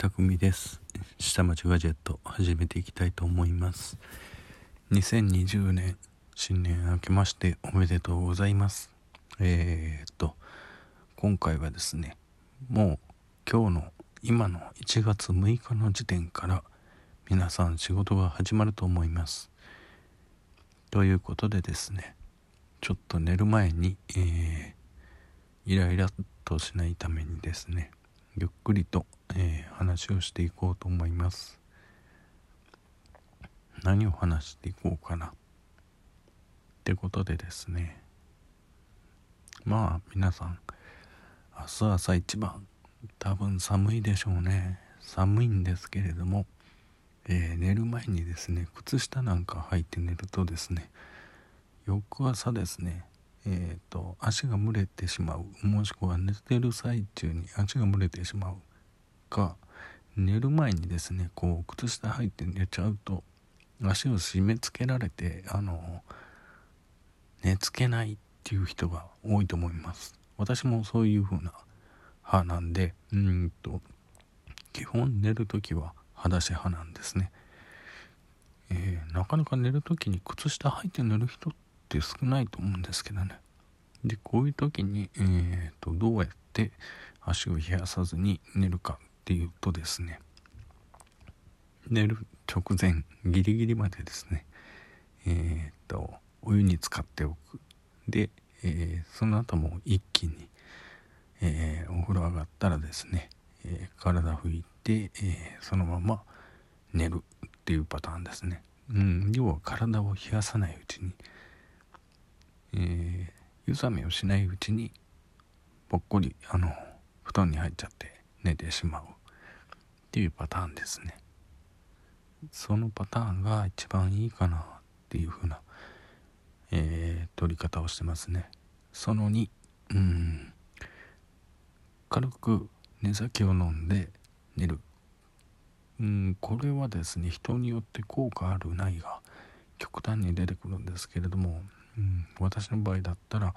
匠です。下町ガジェット始めていきたいと思います。2020年新年明けましておめでとうございます。えー、っと今回はですねもう今日の今の1月6日の時点から皆さん仕事が始まると思います。ということでですねちょっと寝る前に、えー、イライラとしないためにですねゆっくりと、えー、話をしていこうと思います。何を話していこうかな。ってことでですね。まあ皆さん明日朝一番。多分寒いでしょうね。寒いんですけれども、えー、寝る前にですね靴下なんか履いて寝るとですね翌朝ですねえーと、足が蒸れてしまう。もしくは寝てる最中に足が蒸れてしまうか。寝る前にですねこう靴下履いて寝ちゃうと足を締め付けられてあの寝つけないっていう人が多いと思います。私もそういう風な派なんでうんと基本寝る時は裸足派なんですね、えー、なかなか寝る時に靴下履いて寝る人っって少ないと思うんですけどね。でこういう時に、えーと、どうやって足を冷やさずに寝るかっていうとですね。寝る直前ギリギリまでですね。えっ、ー、とお湯に浸かっておく。で、えー、その後も一気に、えー、お風呂上がったらですね、え体拭いて、えそのまま寝るっていうパターンですね、うん、要は体を冷やさないうちにえー、湯冷めをしないうちにぽっこりあの布団に入っちゃって寝てしまう。っていうパターンですね。そのパターンが一番いいかなっていう風な、えー、取り方をしてますね。その2うん軽く寝酒を飲んで寝る。うんこれはですね人によって効果あるないが極端に出てくるんですけれどもうん、私の場合だったら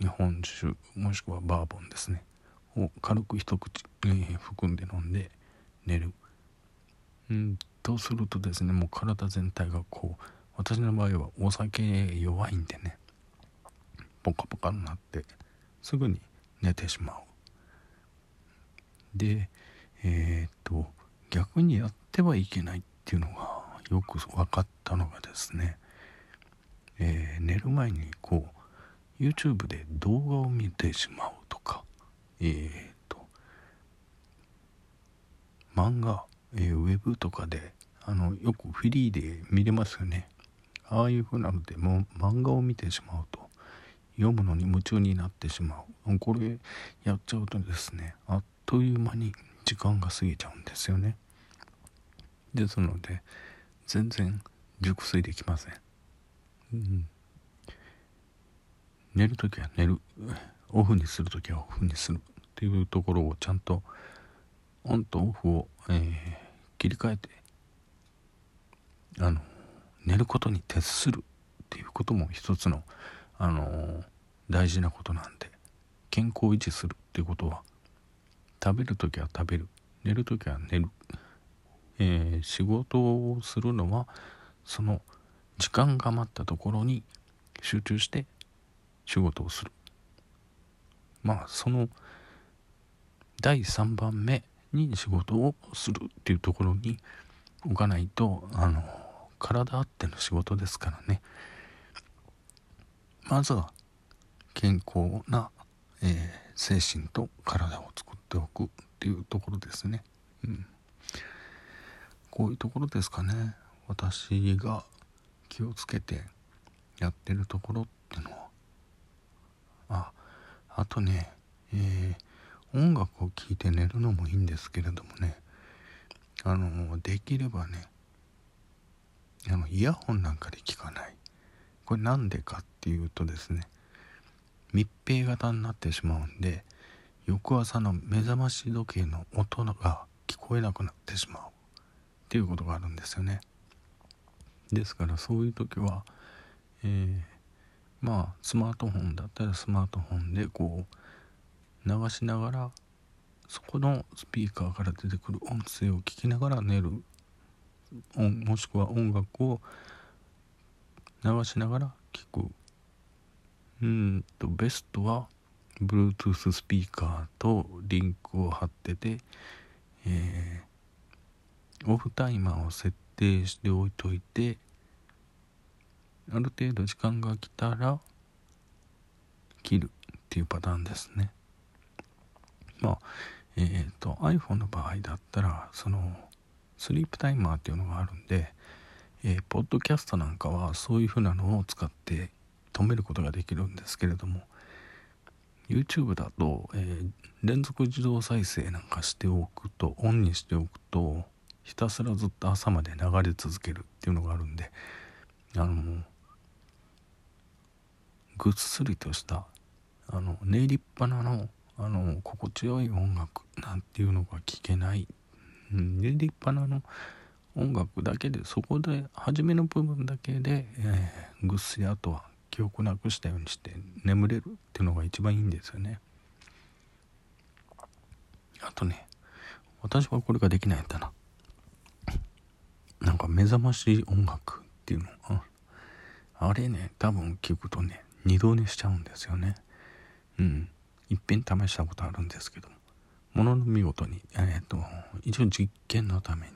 日本酒もしくはバーボンですね。を軽く一口、えー、含んで飲んで寝る、うん、とするとですねもう体全体がこう私の場合はお酒弱いんでねポカポカになってすぐに寝てしまう。でえー、っと逆にやってはいけないっていうのがよく分かったのがですねえー、寝る前にこう YouTube で動画を見てしまうとかえー、と漫画、えー、ウェブとかであのよくフリーで見れますよね。ああいう風なのでもう漫画を見てしまうと読むのに夢中になってしまう。これやっちゃうとですねあっという間に時間が過ぎちゃうんですよね。ですので全然熟睡できません。寝る時は寝る。オフにする時はオフにするっていうところをちゃんとオンとオフを、えー、切り替えてあの寝ることに徹するっていうことも一つの、あのー、大事なことなんで健康を維持するっていうことは食べる時は食べる寝る時は寝る、えー、仕事をするのはその時間が余ったところに集中して仕事をする。まあその第3番目に仕事をするっていうところに置かないとあの体あっての仕事ですからね。まずは健康な、えー、精神と体を作っておくっていうところですね、うん、こういうところですかね。私が気をつけてやってるところってのは。ああとねえー、音楽を聴いて寝るのもいいんですけれどもね。あのできればねあのイヤホンなんかで聞かない。これなんでかっていうとですね密閉型になってしまうんで翌朝の目覚まし時計の音が聞こえなくなってしまうっていうことがあるんですよね。ですからそういう時は、えー、まあスマートフォンだったらスマートフォンでこう流しながらそこのスピーカーから出てくる音声を聞きながら寝る。もしくは音楽を流しながら聞く。うんとベストは Bluetooth スピーカーとリンクを貼ってて、えー、オフタイマーを設定しておいといてある程度時間が来たら切るっていうパターンですね。まあえっ、ー、と iPhone の場合だったらそのスリープタイマーっていうのがあるんで、えー、ポッドキャストなんかはそういうふうなのを使って止めることができるんですけれども YouTube だと、えー、連続自動再生なんかしておくとオンにしておくとひたすらずっと朝まで流れ続けるっていうのがあるんであのぐっすりとしたあの寝入りっぱなのあの心地よい音楽なんていうのが聴けない、うん、寝入りっぱなの音楽だけでそこで初めの部分だけで、えー、ぐっすりあとは記憶なくしたようにして眠れるっていうのが一番いいんですよね。あとね私はこれができないんだな。なんか目覚まし音楽っていうの。あれね多分聞くとね二度寝しちゃうんですよね。うん。いっぺん試したことあるんですけども。ものの見事にえっ、と一応実験のために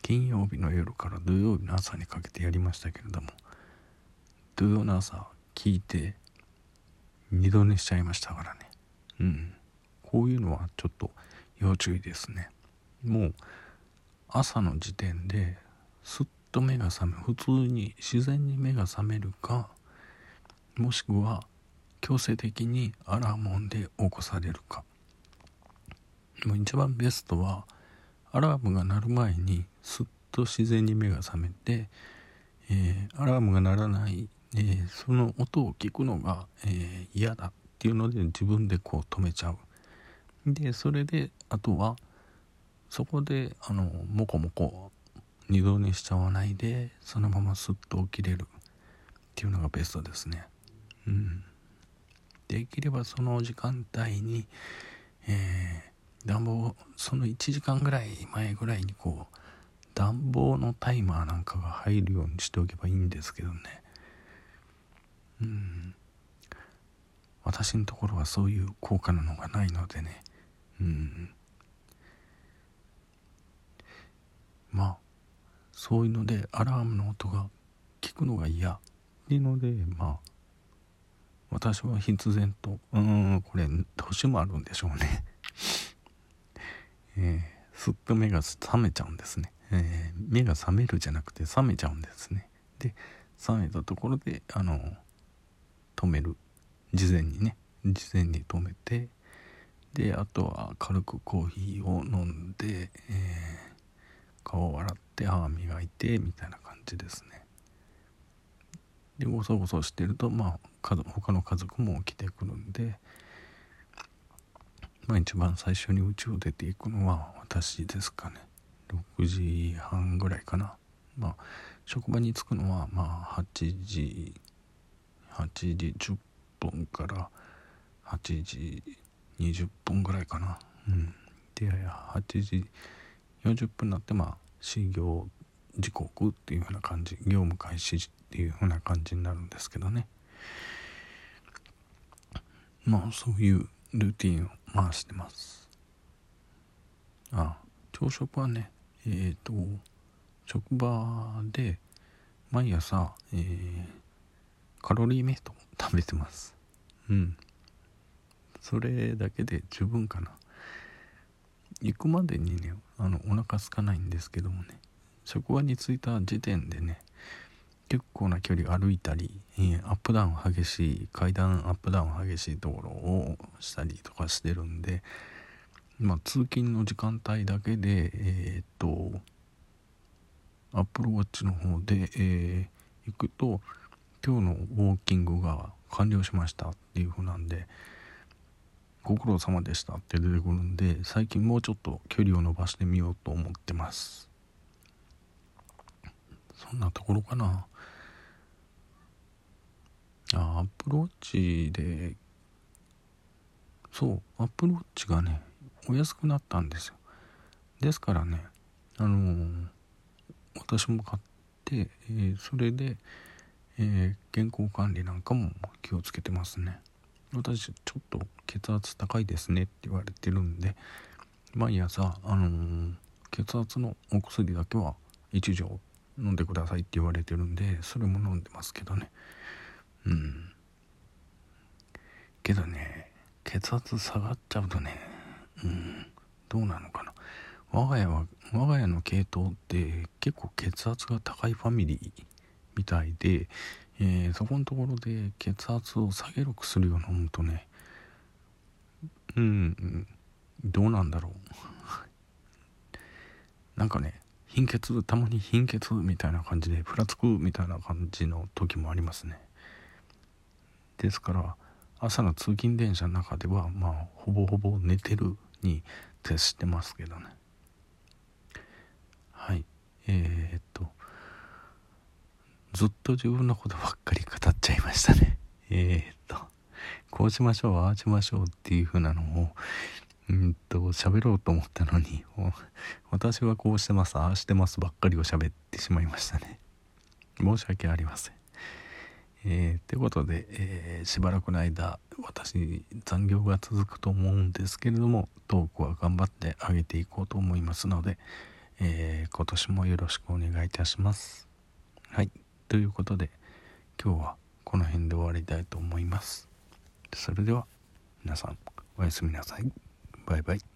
金曜日の夜から土曜日の朝にかけてやりましたけれども土曜の朝聞いて二度寝しちゃいましたからね。うん。こういうのはちょっと要注意ですね。もう朝の時点ですっと目が覚め普通に自然に目が覚めるかもしくは強制的にアラーム音で起こされるか。もう一番ベストはアラームが鳴る前にすっと自然に目が覚めて、えー、アラームが鳴らないえー、その音を聞くのが、えー、嫌だっていうので自分でこう止めちゃう。でそれであとはそこであのモコモコ二度寝しちゃわないでそのまますっと起きれるっていうのがベストですね。うん。できればその時間帯に、えー、暖房その1時間ぐらい前ぐらいにこう暖房のタイマーなんかが入るようにしておけばいいんですけどね。うん。私のところはそういう効果なのがないのでね。うん。まあそういうのでアラームの音が聞くのが嫌。っていうのでまあ私は必然とうーんこれ年もあるんでしょうね。えー、すっと目が覚めちゃうんですね、えー、目が覚めるじゃなくて覚めちゃうんですね。で覚めたところであの止める。事前にね。事前に止めてであとは軽くコーヒーを飲んで、えー、顔を洗って歯磨いてみたいな感じですね。でごそごそしてるとまあ他の家族も来てくるんでまあ一番最初に家を出ていくのは私ですかね。6時半ぐらいかな。まあ職場に着くのはまあ8時8時10分から8時20分ぐらいかな。うん。で8時40分になってまあ始業時刻っていうふうな感じ業務開始っていうふうな感じになるんですけどね。まあそういうルーティンを回してます。あ朝食はねえっ、ー、と職場で毎朝、えー、カロリーメイトを食べてます。うん。それだけで十分かな。行くまでにねあのお腹空かないんですけどもね職場に着いた時点でね結構な距離歩いたり、えー、アップダウン激しい階段アップダウン激しいところをしたりとかしてるんでまあ通勤の時間帯だけでえー、っとアップルウォッチの方で、えー、行くと今日のウォーキングが完了しましたっていう風なんでご苦労様でしたって出てくるんで最近もうちょっと距離を伸ばしてみようと思ってます。そんなところかな。あアップローチでそうアップローチがねお安くなったんですよ。ですからねあのー、私も買って、えー、それで、え健康管理なんかも気をつけてますね。私ちょっと血圧高いですねって言われてるんで毎朝、あのー、血圧のお薬だけは1錠飲んでくださいって言われてるんでそれも飲んでますけどね。うん。けどね血圧下がっちゃうとねうんどうなのかな。我が家は我が家の系統って結構血圧が高いファミリーみたいで、えー、そこのところで血圧を下げる薬を飲むとねうんどうなんだろう。なんかね貧血たまに貧血みたいな感じでふらつくみたいな感じの時もありますね。ですから朝の通勤電車の中ではまあほぼほぼ寝てるに徹してますけどね。はい。えー、っとずっと自分のことばっかり語っちゃいましたね。えー、っとこうしましょうああしましょうっていう風なのをうんと喋ろうと思ったのに 私はこうしてますああしてますばっかりを喋ってしまいましたね。申し訳ありません。えー、ってことで、えー、しばらくの間私残業が続くと思うんですけれどもトークは頑張ってあげていこうと思いますので、えー、今年もよろしくお願いいたします。はい。ということで今日はこの辺で終わりたいと思います。それでは皆さんおやすみなさい。バイバイ。